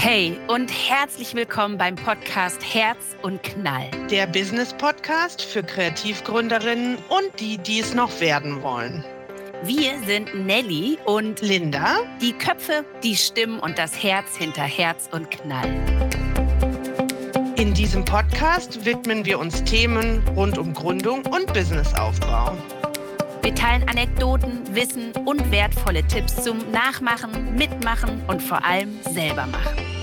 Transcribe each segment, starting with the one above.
Hey und herzlich willkommen beim Podcast Herz und Knall. Der Business Podcast für Kreativgründerinnen und die, die es noch werden wollen. Wir sind Nelly und Linda, die Köpfe, die Stimmen und das Herz hinter Herz und Knall. In diesem Podcast widmen wir uns Themen rund um Gründung und Businessaufbau. Wir teilen Anekdoten, Wissen und wertvolle Tipps zum Nachmachen, Mitmachen und vor allem selber machen.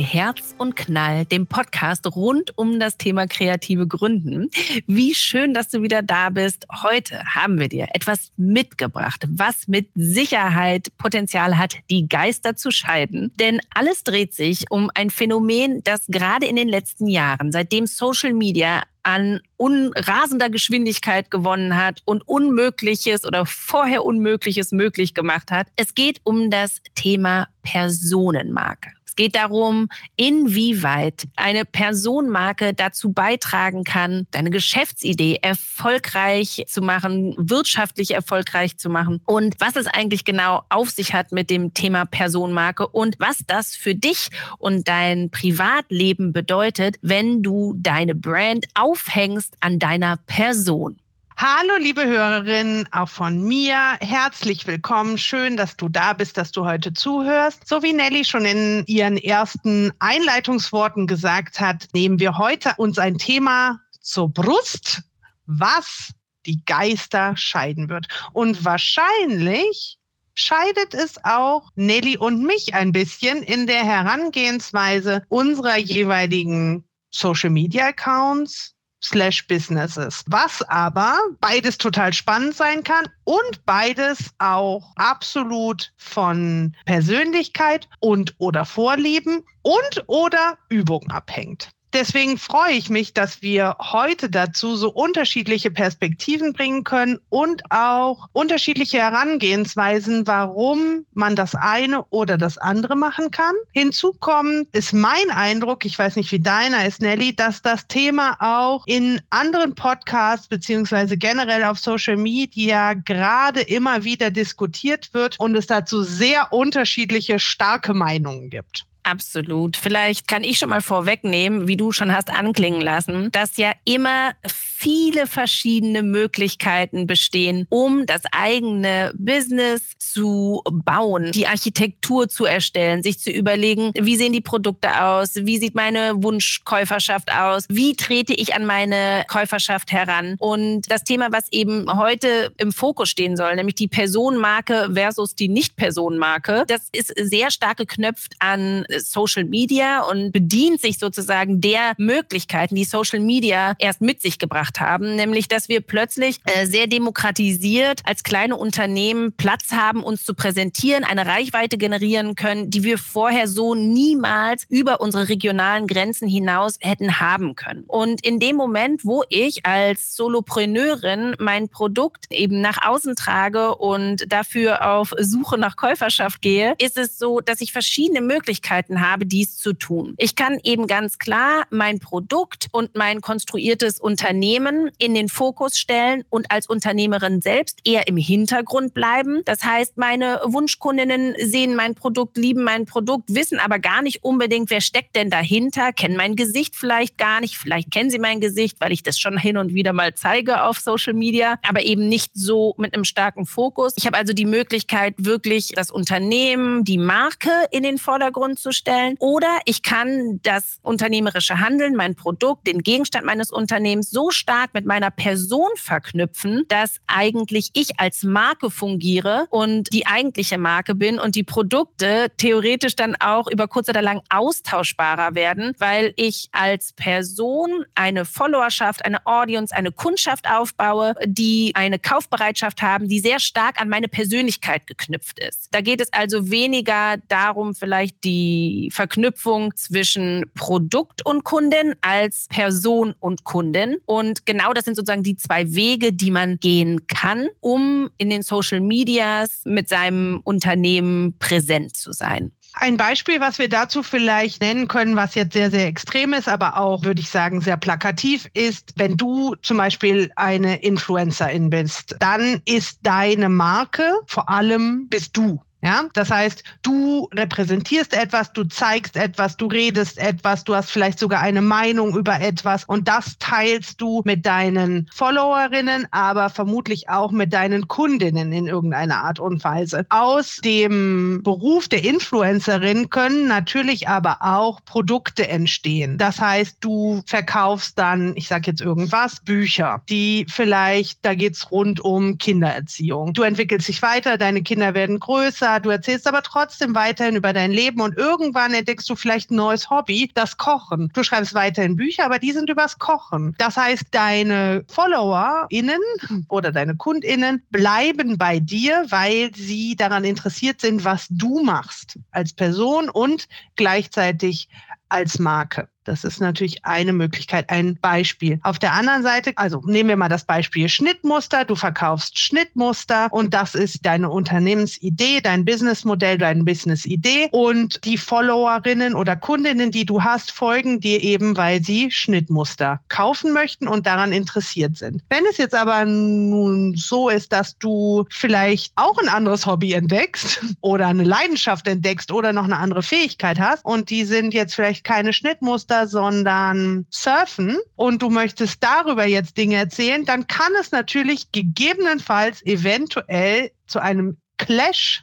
Bei Herz und Knall, dem Podcast rund um das Thema kreative Gründen. Wie schön, dass du wieder da bist. Heute haben wir dir etwas mitgebracht, was mit Sicherheit Potenzial hat, die Geister zu scheiden. Denn alles dreht sich um ein Phänomen, das gerade in den letzten Jahren, seitdem Social Media an rasender Geschwindigkeit gewonnen hat und Unmögliches oder vorher Unmögliches möglich gemacht hat. Es geht um das Thema Personenmarke. Geht darum, inwieweit eine Personenmarke dazu beitragen kann, deine Geschäftsidee erfolgreich zu machen, wirtschaftlich erfolgreich zu machen und was es eigentlich genau auf sich hat mit dem Thema Personenmarke und was das für dich und dein Privatleben bedeutet, wenn du deine Brand aufhängst an deiner Person. Hallo, liebe Hörerinnen, auch von mir. Herzlich willkommen. Schön, dass du da bist, dass du heute zuhörst. So wie Nelly schon in ihren ersten Einleitungsworten gesagt hat, nehmen wir heute uns ein Thema zur Brust, was die Geister scheiden wird. Und wahrscheinlich scheidet es auch Nelly und mich ein bisschen in der Herangehensweise unserer jeweiligen Social Media Accounts, slash Businesses. Was aber beides total spannend sein kann und beides auch absolut von Persönlichkeit und oder Vorlieben und oder Übung abhängt. Deswegen freue ich mich, dass wir heute dazu so unterschiedliche Perspektiven bringen können und auch unterschiedliche Herangehensweisen, warum man das eine oder das andere machen kann. Hinzu kommt, ist mein Eindruck, ich weiß nicht, wie deiner ist, Nelly, dass das Thema auch in anderen Podcasts beziehungsweise generell auf Social Media gerade immer wieder diskutiert wird und es dazu sehr unterschiedliche starke Meinungen gibt. Absolut. Vielleicht kann ich schon mal vorwegnehmen, wie du schon hast anklingen lassen, dass ja immer viele verschiedene Möglichkeiten bestehen, um das eigene Business zu bauen, die Architektur zu erstellen, sich zu überlegen, wie sehen die Produkte aus, wie sieht meine Wunschkäuferschaft aus, wie trete ich an meine Käuferschaft heran. Und das Thema, was eben heute im Fokus stehen soll, nämlich die Personenmarke versus die Nicht-Personenmarke, das ist sehr stark geknöpft an Social Media und bedient sich sozusagen der Möglichkeiten, die Social Media erst mit sich gebracht haben, nämlich dass wir plötzlich äh, sehr demokratisiert als kleine Unternehmen Platz haben, uns zu präsentieren, eine Reichweite generieren können, die wir vorher so niemals über unsere regionalen Grenzen hinaus hätten haben können. Und in dem Moment, wo ich als Solopreneurin mein Produkt eben nach außen trage und dafür auf Suche nach Käuferschaft gehe, ist es so, dass ich verschiedene Möglichkeiten habe, dies zu tun. Ich kann eben ganz klar mein Produkt und mein konstruiertes Unternehmen in den Fokus stellen und als Unternehmerin selbst eher im Hintergrund bleiben. Das heißt, meine Wunschkundinnen sehen mein Produkt, lieben mein Produkt, wissen aber gar nicht unbedingt, wer steckt denn dahinter, kennen mein Gesicht vielleicht gar nicht. Vielleicht kennen sie mein Gesicht, weil ich das schon hin und wieder mal zeige auf Social Media, aber eben nicht so mit einem starken Fokus. Ich habe also die Möglichkeit, wirklich das Unternehmen, die Marke in den Vordergrund zu stellen stellen. Oder ich kann das unternehmerische Handeln, mein Produkt, den Gegenstand meines Unternehmens so stark mit meiner Person verknüpfen, dass eigentlich ich als Marke fungiere und die eigentliche Marke bin und die Produkte theoretisch dann auch über kurz oder lang austauschbarer werden, weil ich als Person eine Followerschaft, eine Audience, eine Kundschaft aufbaue, die eine Kaufbereitschaft haben, die sehr stark an meine Persönlichkeit geknüpft ist. Da geht es also weniger darum, vielleicht die Verknüpfung zwischen Produkt und Kundin als Person und Kundin. Und genau das sind sozusagen die zwei Wege, die man gehen kann, um in den Social Medias mit seinem Unternehmen präsent zu sein. Ein Beispiel, was wir dazu vielleicht nennen können, was jetzt sehr, sehr extrem ist, aber auch, würde ich sagen, sehr plakativ ist, wenn du zum Beispiel eine Influencerin bist, dann ist deine Marke vor allem bist du. Ja, das heißt, du repräsentierst etwas, du zeigst etwas, du redest etwas, du hast vielleicht sogar eine Meinung über etwas und das teilst du mit deinen Followerinnen, aber vermutlich auch mit deinen Kundinnen in irgendeiner Art und Weise. Aus dem Beruf der Influencerin können natürlich aber auch Produkte entstehen. Das heißt, du verkaufst dann, ich sage jetzt irgendwas, Bücher, die vielleicht, da geht's rund um Kindererziehung. Du entwickelst dich weiter, deine Kinder werden größer, Mutter, du erzählst aber trotzdem weiterhin über dein Leben und irgendwann entdeckst du vielleicht ein neues Hobby, das Kochen. Du schreibst weiterhin Bücher, aber die sind übers Kochen. Das heißt, deine FollowerInnen oder deine KundInnen bleiben bei dir, weil sie daran interessiert sind, was du machst als Person und gleichzeitig als Marke. Das ist natürlich eine Möglichkeit, ein Beispiel. Auf der anderen Seite, also nehmen wir mal das Beispiel Schnittmuster. Du verkaufst Schnittmuster und das ist deine Unternehmensidee, dein Businessmodell, deine Businessidee. Und die Followerinnen oder Kundinnen, die du hast, folgen dir eben, weil sie Schnittmuster kaufen möchten und daran interessiert sind. Wenn es jetzt aber nun so ist, dass du vielleicht auch ein anderes Hobby entdeckst oder eine Leidenschaft entdeckst oder noch eine andere Fähigkeit hast und die sind jetzt vielleicht keine Schnittmuster, Sondern Surfen und du möchtest darüber jetzt Dinge erzählen, dann kann es natürlich gegebenenfalls eventuell zu einem Clash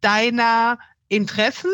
deiner Interessen,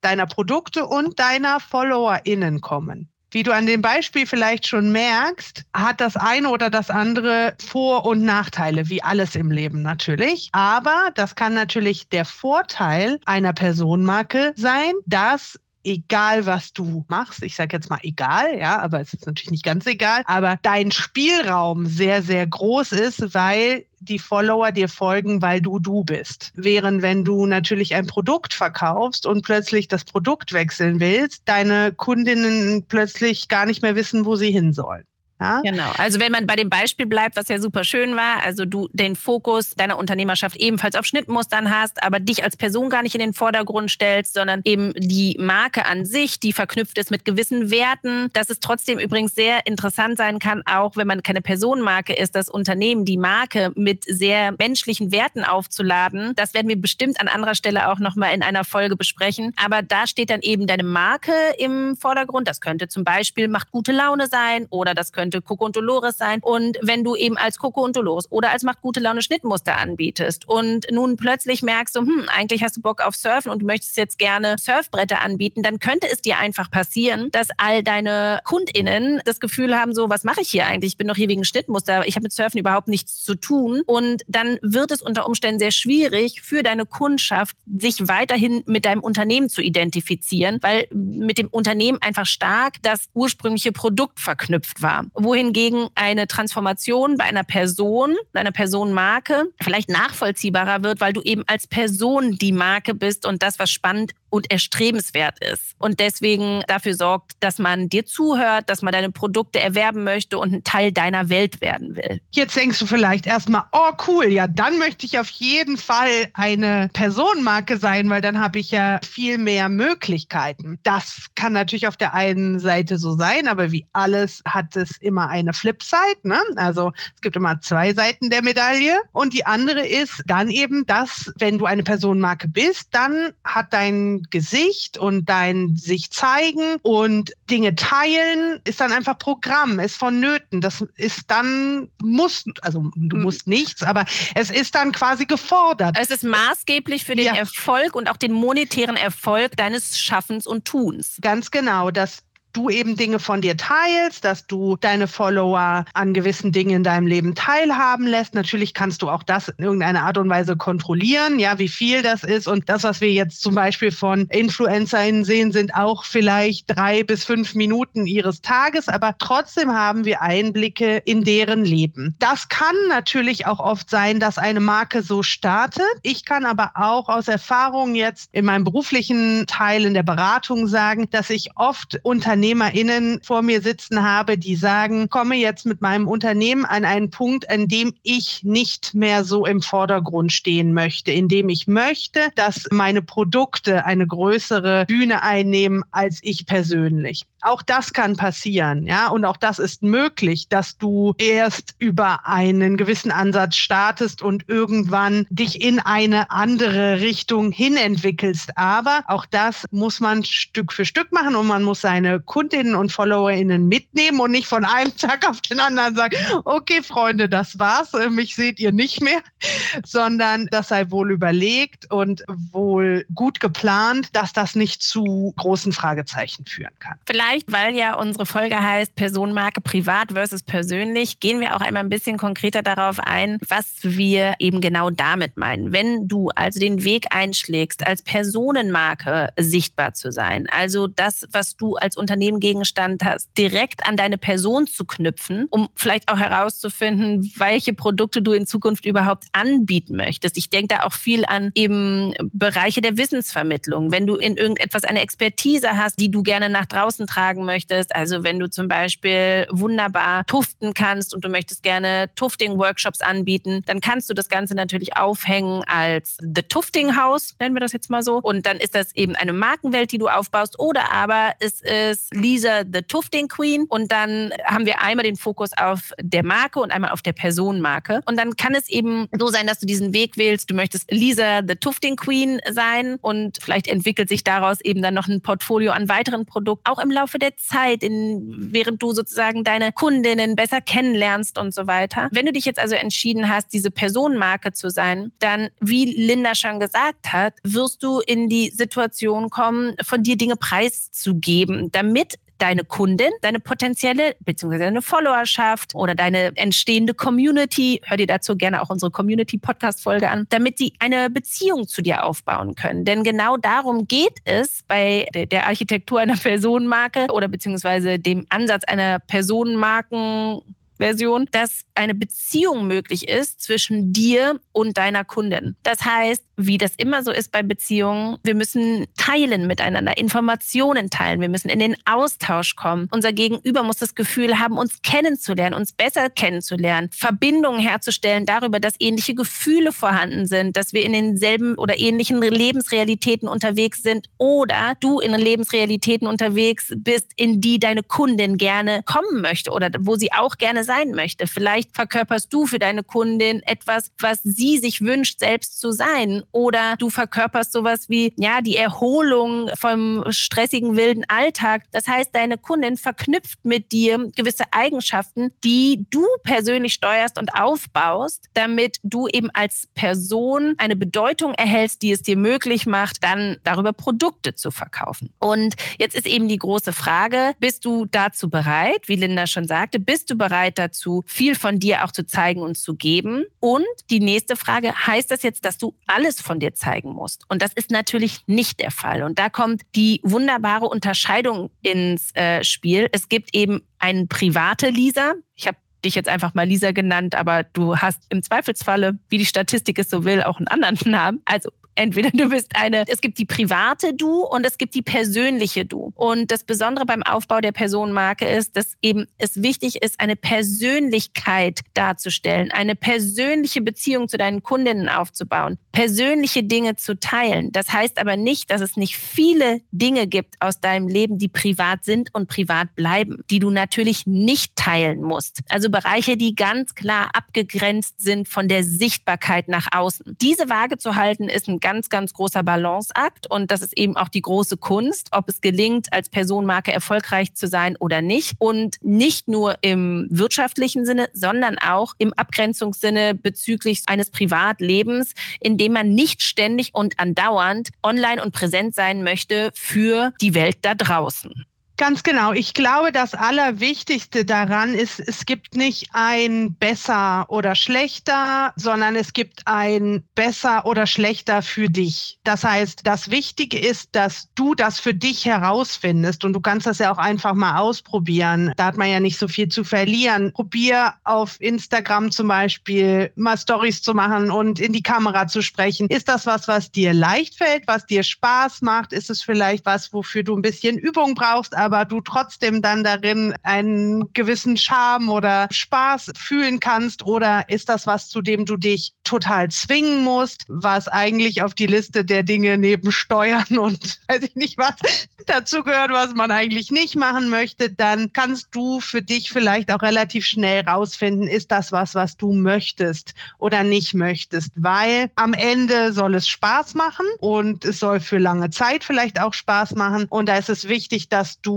deiner Produkte und deiner FollowerInnen kommen. Wie du an dem Beispiel vielleicht schon merkst, hat das eine oder das andere Vor- und Nachteile, wie alles im Leben natürlich. Aber das kann natürlich der Vorteil einer Personenmarke sein, dass egal was du machst, ich sage jetzt mal egal, ja, aber es ist natürlich nicht ganz egal, aber dein Spielraum sehr, sehr groß ist, weil die Follower dir folgen, weil du du bist. Während wenn du natürlich ein Produkt verkaufst und plötzlich das Produkt wechseln willst, deine Kundinnen plötzlich gar nicht mehr wissen, wo sie hin sollen. Ja? Genau. Also wenn man bei dem Beispiel bleibt, was ja super schön war, also du den Fokus deiner Unternehmerschaft ebenfalls auf Schnittmustern hast, aber dich als Person gar nicht in den Vordergrund stellst, sondern eben die Marke an sich, die verknüpft ist mit gewissen Werten, dass es trotzdem übrigens sehr interessant sein kann, auch wenn man keine Personenmarke ist, das Unternehmen, die Marke mit sehr menschlichen Werten aufzuladen. Das werden wir bestimmt an anderer Stelle auch nochmal in einer Folge besprechen. Aber da steht dann eben deine Marke im Vordergrund. Das könnte zum Beispiel macht gute Laune sein oder das könnte könnte Coco und Dolores sein. Und wenn du eben als Coco und Dolores oder als Macht gute Laune Schnittmuster anbietest und nun plötzlich merkst du, hm, eigentlich hast du Bock auf Surfen und du möchtest jetzt gerne Surfbretter anbieten, dann könnte es dir einfach passieren, dass all deine KundInnen das Gefühl haben, so, was mache ich hier eigentlich? Ich bin doch hier wegen Schnittmuster. Ich habe mit Surfen überhaupt nichts zu tun. Und dann wird es unter Umständen sehr schwierig für deine Kundschaft, sich weiterhin mit deinem Unternehmen zu identifizieren, weil mit dem Unternehmen einfach stark das ursprüngliche Produkt verknüpft war wohingegen eine Transformation bei einer Person, einer Personenmarke vielleicht nachvollziehbarer wird, weil du eben als Person die Marke bist und das, was spannend und erstrebenswert ist. Und deswegen dafür sorgt, dass man dir zuhört, dass man deine Produkte erwerben möchte und ein Teil deiner Welt werden will. Jetzt denkst du vielleicht erstmal, oh cool, ja, dann möchte ich auf jeden Fall eine Personenmarke sein, weil dann habe ich ja viel mehr Möglichkeiten. Das kann natürlich auf der einen Seite so sein, aber wie alles hat es immer eine Flipside. Ne? Also es gibt immer zwei Seiten der Medaille. Und die andere ist dann eben, dass wenn du eine Personenmarke bist, dann hat dein Gesicht und dein sich zeigen und Dinge teilen ist dann einfach Programm, ist vonnöten. Das ist dann, muss, also du musst nichts, aber es ist dann quasi gefordert. Es ist maßgeblich für den ja. Erfolg und auch den monetären Erfolg deines Schaffens und Tuns. Ganz genau. Das du eben Dinge von dir teilst, dass du deine Follower an gewissen Dingen in deinem Leben teilhaben lässt. Natürlich kannst du auch das in irgendeiner Art und Weise kontrollieren, ja, wie viel das ist. Und das, was wir jetzt zum Beispiel von InfluencerInnen sehen, sind auch vielleicht drei bis fünf Minuten ihres Tages, aber trotzdem haben wir Einblicke in deren Leben. Das kann natürlich auch oft sein, dass eine Marke so startet. Ich kann aber auch aus Erfahrung jetzt in meinem beruflichen Teil in der Beratung sagen, dass ich oft UnternehmerInnen vor mir sitzen habe, die sagen, komme jetzt mit meinem Unternehmen an einen Punkt, an dem ich nicht mehr so im Vordergrund stehen möchte, in dem ich möchte, dass meine Produkte eine größere Bühne einnehmen als ich persönlich. Auch das kann passieren, ja, und auch das ist möglich, dass du erst über einen gewissen Ansatz startest und irgendwann dich in eine andere Richtung hin entwickelst. Aber auch das muss man Stück für Stück machen und man muss seine Kundinnen und FollowerInnen mitnehmen und nicht von einem Tag auf den anderen sagen, okay, Freunde, das war's, äh, mich seht ihr nicht mehr, sondern das sei wohl überlegt und wohl gut geplant, dass das nicht zu großen Fragezeichen führen kann. Vielleicht vielleicht, weil ja unsere Folge heißt Personenmarke privat versus persönlich, gehen wir auch einmal ein bisschen konkreter darauf ein, was wir eben genau damit meinen. Wenn du also den Weg einschlägst, als Personenmarke sichtbar zu sein, also das, was du als Unternehmen Gegenstand hast, direkt an deine Person zu knüpfen, um vielleicht auch herauszufinden, welche Produkte du in Zukunft überhaupt anbieten möchtest. Ich denke da auch viel an eben Bereiche der Wissensvermittlung. Wenn du in irgendetwas eine Expertise hast, die du gerne nach draußen tragst, tragen möchtest. Also wenn du zum Beispiel wunderbar tuften kannst und du möchtest gerne Tufting-Workshops anbieten, dann kannst du das Ganze natürlich aufhängen als The Tufting House, nennen wir das jetzt mal so. Und dann ist das eben eine Markenwelt, die du aufbaust. Oder aber es ist Lisa The Tufting Queen. Und dann haben wir einmal den Fokus auf der Marke und einmal auf der Personenmarke. Und dann kann es eben so sein, dass du diesen Weg wählst. Du möchtest Lisa The Tufting Queen sein und vielleicht entwickelt sich daraus eben dann noch ein Portfolio an weiteren Produkten, auch im Laufe Laufe der Zeit, in, während du sozusagen deine Kundinnen besser kennenlernst und so weiter. Wenn du dich jetzt also entschieden hast, diese Personenmarke zu sein, dann, wie Linda schon gesagt hat, wirst du in die Situation kommen, von dir Dinge preiszugeben, damit deine Kundin, deine potenzielle bzw. deine Followerschaft oder deine entstehende Community, hör dir dazu gerne auch unsere Community-Podcast-Folge an, damit sie eine Beziehung zu dir aufbauen können. Denn genau darum geht es bei der Architektur einer Personenmarke oder beziehungsweise dem Ansatz einer Personenmarken Version, dass eine Beziehung möglich ist zwischen dir und deiner Kundin. Das heißt, wie das immer so ist bei Beziehungen, wir müssen teilen miteinander, Informationen teilen, wir müssen in den Austausch kommen. Unser Gegenüber muss das Gefühl haben, uns kennenzulernen, uns besser kennenzulernen, Verbindungen herzustellen darüber, dass ähnliche Gefühle vorhanden sind, dass wir in denselben oder ähnlichen Lebensrealitäten unterwegs sind oder du in Lebensrealitäten unterwegs bist, in die deine Kundin gerne kommen möchte oder wo sie auch gerne sein möchte. Vielleicht verkörperst du für deine Kundin etwas, was sie sich wünscht, selbst zu sein oder du verkörperst sowas wie, ja, die Erholung vom stressigen, wilden Alltag. Das heißt, deine Kundin verknüpft mit dir gewisse Eigenschaften, die du persönlich steuerst und aufbaust, damit du eben als Person eine Bedeutung erhältst, die es dir möglich macht, dann darüber Produkte zu verkaufen. Und jetzt ist eben die große Frage, bist du dazu bereit, wie Linda schon sagte, bist du bereit dazu, viel von dir auch zu zeigen und zu geben? Und die nächste Frage, heißt das jetzt, dass du alles alles von dir zeigen musst. Und das ist natürlich nicht der Fall. Und da kommt die wunderbare Unterscheidung ins äh, Spiel. Es gibt eben eine private Lisa. Ich habe dich jetzt einfach mal Lisa genannt, aber du hast im Zweifelsfalle, wie die Statistik es so will, auch einen anderen Namen. Also entweder du bist eine, es gibt die private Du und es gibt die persönliche Du. Und das Besondere beim Aufbau der Personenmarke ist, dass eben es wichtig ist, eine Persönlichkeit darzustellen, eine persönliche Beziehung zu deinen Kundinnen aufzubauen, persönliche Dinge zu teilen. Das heißt aber nicht, dass es nicht viele Dinge gibt aus deinem Leben, die privat sind und privat bleiben, die du natürlich nicht teilen musst. Also Bereiche, die ganz klar abgegrenzt sind von der Sichtbarkeit nach außen. Diese Waage zu halten, ist ein ganz, ganz großer Balanceakt und das ist eben auch die große Kunst, ob es gelingt, als Personenmarke erfolgreich zu sein oder nicht. Und nicht nur im wirtschaftlichen Sinne, sondern auch im Abgrenzungssinne bezüglich eines Privatlebens, in dem man nicht ständig und andauernd online und präsent sein möchte für die Welt da draußen. Ganz genau. Ich glaube, das Allerwichtigste daran ist, es gibt nicht ein besser oder schlechter, sondern es gibt ein besser oder schlechter für dich. Das heißt, das Wichtige ist, dass du das für dich herausfindest und du kannst das ja auch einfach mal ausprobieren. Da hat man ja nicht so viel zu verlieren. Probier auf Instagram zum Beispiel mal Stories zu machen und in die Kamera zu sprechen. Ist das was, was dir leicht fällt, was dir Spaß macht? Ist es vielleicht was, wofür du ein bisschen Übung brauchst? Aber du trotzdem dann darin einen gewissen Charme oder Spaß fühlen kannst? Oder ist das was, zu dem du dich total zwingen musst, was eigentlich auf die Liste der Dinge neben Steuern und weiß ich nicht was dazu gehört, was man eigentlich nicht machen möchte? Dann kannst du für dich vielleicht auch relativ schnell rausfinden, ist das was, was du möchtest oder nicht möchtest? Weil am Ende soll es Spaß machen und es soll für lange Zeit vielleicht auch Spaß machen. Und da ist es wichtig, dass du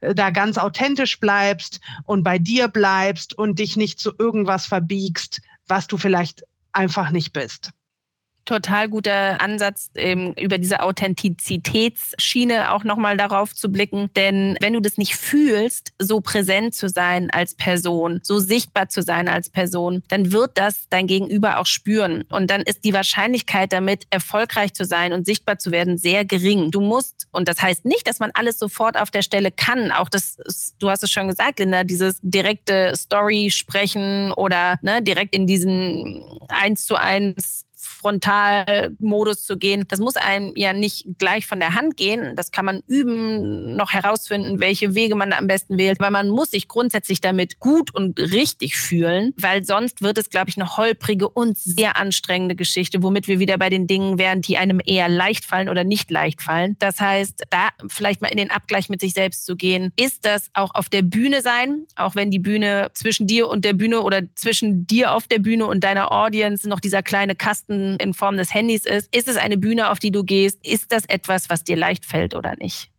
äh, da ganz authentisch bleibst und bei dir bleibst und dich nicht zu irgendwas verbiegst, was du vielleicht einfach nicht bist total guter Ansatz, eben über diese Authentizitätsschiene auch nochmal darauf zu blicken. Denn wenn du das nicht fühlst, so präsent zu sein als Person, so sichtbar zu sein als Person, dann wird das dein Gegenüber auch spüren. Und dann ist die Wahrscheinlichkeit damit, erfolgreich zu sein und sichtbar zu werden, sehr gering. Du musst, und das heißt nicht, dass man alles sofort auf der Stelle kann. Auch das, du hast es schon gesagt, Linda, dieses direkte Story sprechen oder ne, direkt in diesen eins zu eins Frontalmodus zu gehen. Das muss einem ja nicht gleich von der Hand gehen. Das kann man üben, noch herausfinden, welche Wege man am besten wählt, weil man muss sich grundsätzlich damit gut und richtig fühlen, weil sonst wird es, glaube ich, eine holprige und sehr anstrengende Geschichte, womit wir wieder bei den Dingen wären, die einem eher leicht fallen oder nicht leicht fallen. Das heißt, da vielleicht mal in den Abgleich mit sich selbst zu gehen, ist das auch auf der Bühne sein, auch wenn die Bühne zwischen dir und der Bühne oder zwischen dir auf der Bühne und deiner Audience noch dieser kleine Kasten in Form des Handys ist. Ist es eine Bühne, auf die du gehst? Ist das etwas, was dir leicht fällt oder nicht?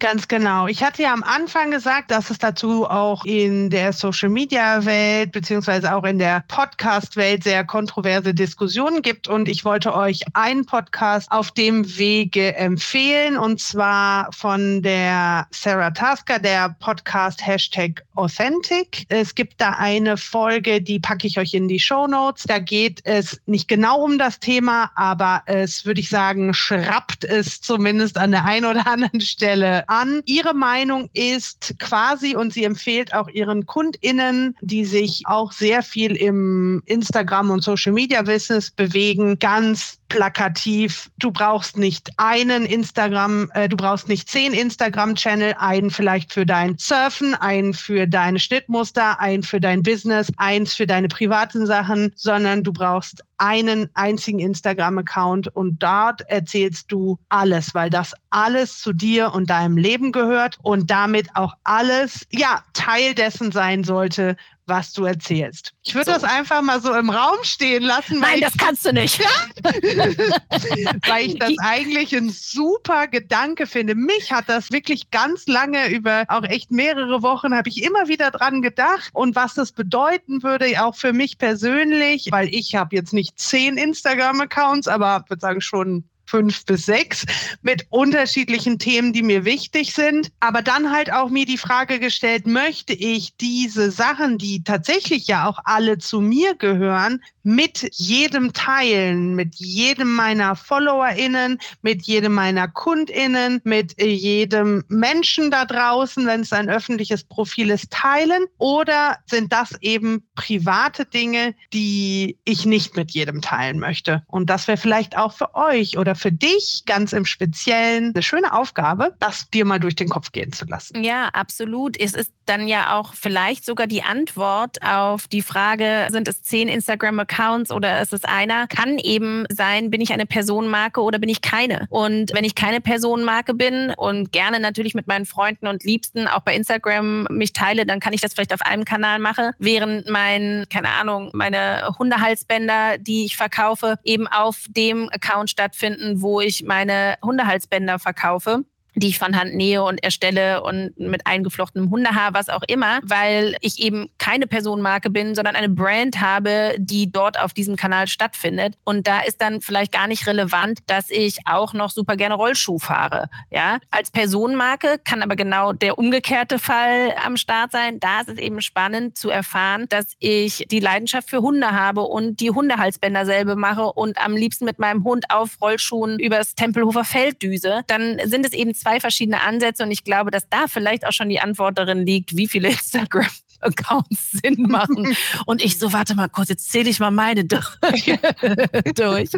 Ganz genau. Ich hatte ja am Anfang gesagt, dass es dazu auch in der Social-Media-Welt beziehungsweise auch in der Podcast-Welt sehr kontroverse Diskussionen gibt. Und ich wollte euch einen Podcast auf dem Wege empfehlen, und zwar von der Sarah Tasker, der Podcast Hashtag Authentic. Es gibt da eine Folge, die packe ich euch in die Show Notes. Da geht es nicht genau um das Thema, aber es würde ich sagen, schrappt es zumindest an der einen oder anderen Stelle an. Ihre Meinung ist quasi, und sie empfiehlt auch ihren KundInnen, die sich auch sehr viel im Instagram und Social Media Business bewegen, ganz plakativ. Du brauchst nicht einen Instagram, äh, du brauchst nicht zehn Instagram-Channel, einen vielleicht für dein Surfen, einen für deine Schnittmuster, einen für dein Business, eins für deine privaten Sachen, sondern du brauchst einen einzigen Instagram-Account und dort erzählst du alles, weil das alles zu dir und deinem Leben gehört und damit auch alles, ja, Teil dessen sein sollte, was du erzählst. Ich würde so. das einfach mal so im Raum stehen lassen. Nein, das kannst du nicht. weil ich das eigentlich ein super Gedanke finde. Mich hat das wirklich ganz lange über auch echt mehrere Wochen habe ich immer wieder dran gedacht und was das bedeuten würde, auch für mich persönlich, weil ich habe jetzt nicht zehn Instagram-Accounts, aber würde sagen schon fünf bis sechs mit unterschiedlichen Themen, die mir wichtig sind. Aber dann halt auch mir die Frage gestellt, möchte ich diese Sachen, die tatsächlich ja auch alle zu mir gehören, mit jedem teilen, mit jedem meiner FollowerInnen, mit jedem meiner KundInnen, mit jedem Menschen da draußen, wenn es ein öffentliches Profil ist, teilen? Oder sind das eben private Dinge, die ich nicht mit jedem teilen möchte? Und das wäre vielleicht auch für euch oder für dich ganz im Speziellen eine schöne Aufgabe, das dir mal durch den Kopf gehen zu lassen. Ja, absolut. Es ist dann ja auch vielleicht sogar die Antwort auf die Frage, sind es zehn Instagram-Accounts oder ist es einer? Kann eben sein, bin ich eine Personenmarke oder bin ich keine? Und wenn ich keine Personenmarke bin und gerne natürlich mit meinen Freunden und Liebsten auch bei Instagram mich teile, dann kann ich das vielleicht auf einem Kanal machen, während mein, keine Ahnung, meine Hundehalsbänder, die ich verkaufe, eben auf dem Account stattfinden, wo ich meine Hundehalsbänder verkaufe. Die ich von Hand nähe und erstelle und mit eingeflochtenem Hundehaar, was auch immer, weil ich eben keine Personenmarke bin, sondern eine Brand habe, die dort auf diesem Kanal stattfindet. Und da ist dann vielleicht gar nicht relevant, dass ich auch noch super gerne Rollschuh fahre. Ja, als Personenmarke kann aber genau der umgekehrte Fall am Start sein. Da ist es eben spannend zu erfahren, dass ich die Leidenschaft für Hunde habe und die Hundehalsbänder selber mache und am liebsten mit meinem Hund auf Rollschuhen übers Tempelhofer Feld düse. Dann sind es eben zwei verschiedene Ansätze und ich glaube, dass da vielleicht auch schon die Antwort darin liegt, wie viele Instagram Accounts Sinn machen. Und ich so, warte mal kurz, jetzt zähle ich mal meine durch.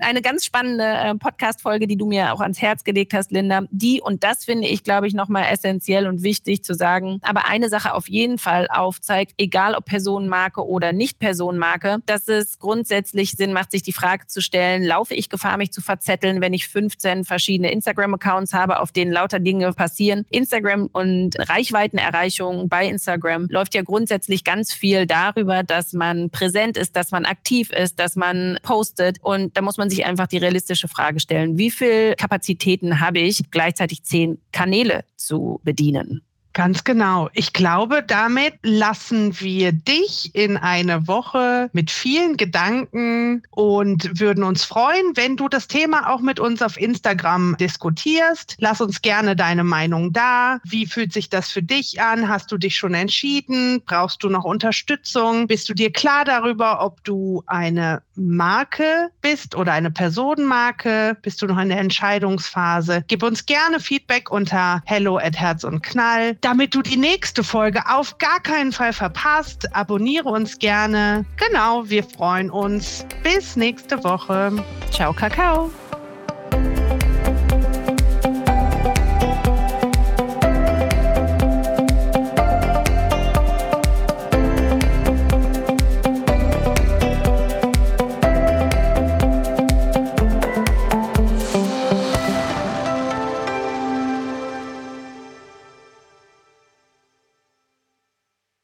Eine ganz spannende äh, Podcast-Folge, die du mir auch ans Herz gelegt hast, Linda. Die, und das finde ich, glaube ich, nochmal essentiell und wichtig zu sagen, aber eine Sache auf jeden Fall aufzeigt, egal ob Personenmarke oder nicht Personenmarke, dass es grundsätzlich Sinn macht, sich die Frage zu stellen, laufe ich Gefahr, mich zu verzetteln, wenn ich 15 verschiedene Instagram-Accounts habe, auf denen lauter Dinge passieren. Instagram und Reichweitenerreichung bei Instagram läuft ja grundsätzlich ganz viel darüber, dass man präsent ist, dass man aktiv ist, dass man postet. Und da muss man sich einfach die realistische Frage stellen, wie viel Kapazitäten habe ich, gleichzeitig zehn Kanäle zu bedienen? Ganz genau. Ich glaube, damit lassen wir dich in eine Woche mit vielen Gedanken und würden uns freuen, wenn du das Thema auch mit uns auf Instagram diskutierst. Lass uns gerne deine Meinung da. Wie fühlt sich das für dich an? Hast du dich schon entschieden? Brauchst du noch Unterstützung? Bist du dir klar darüber, ob du eine Marke bist oder eine Personenmarke? Bist du noch in der Entscheidungsphase? Gib uns gerne Feedback unter hello at Herz und Knall. Damit du die nächste Folge auf gar keinen Fall verpasst, abonniere uns gerne. Genau, wir freuen uns. Bis nächste Woche. Ciao, Kakao.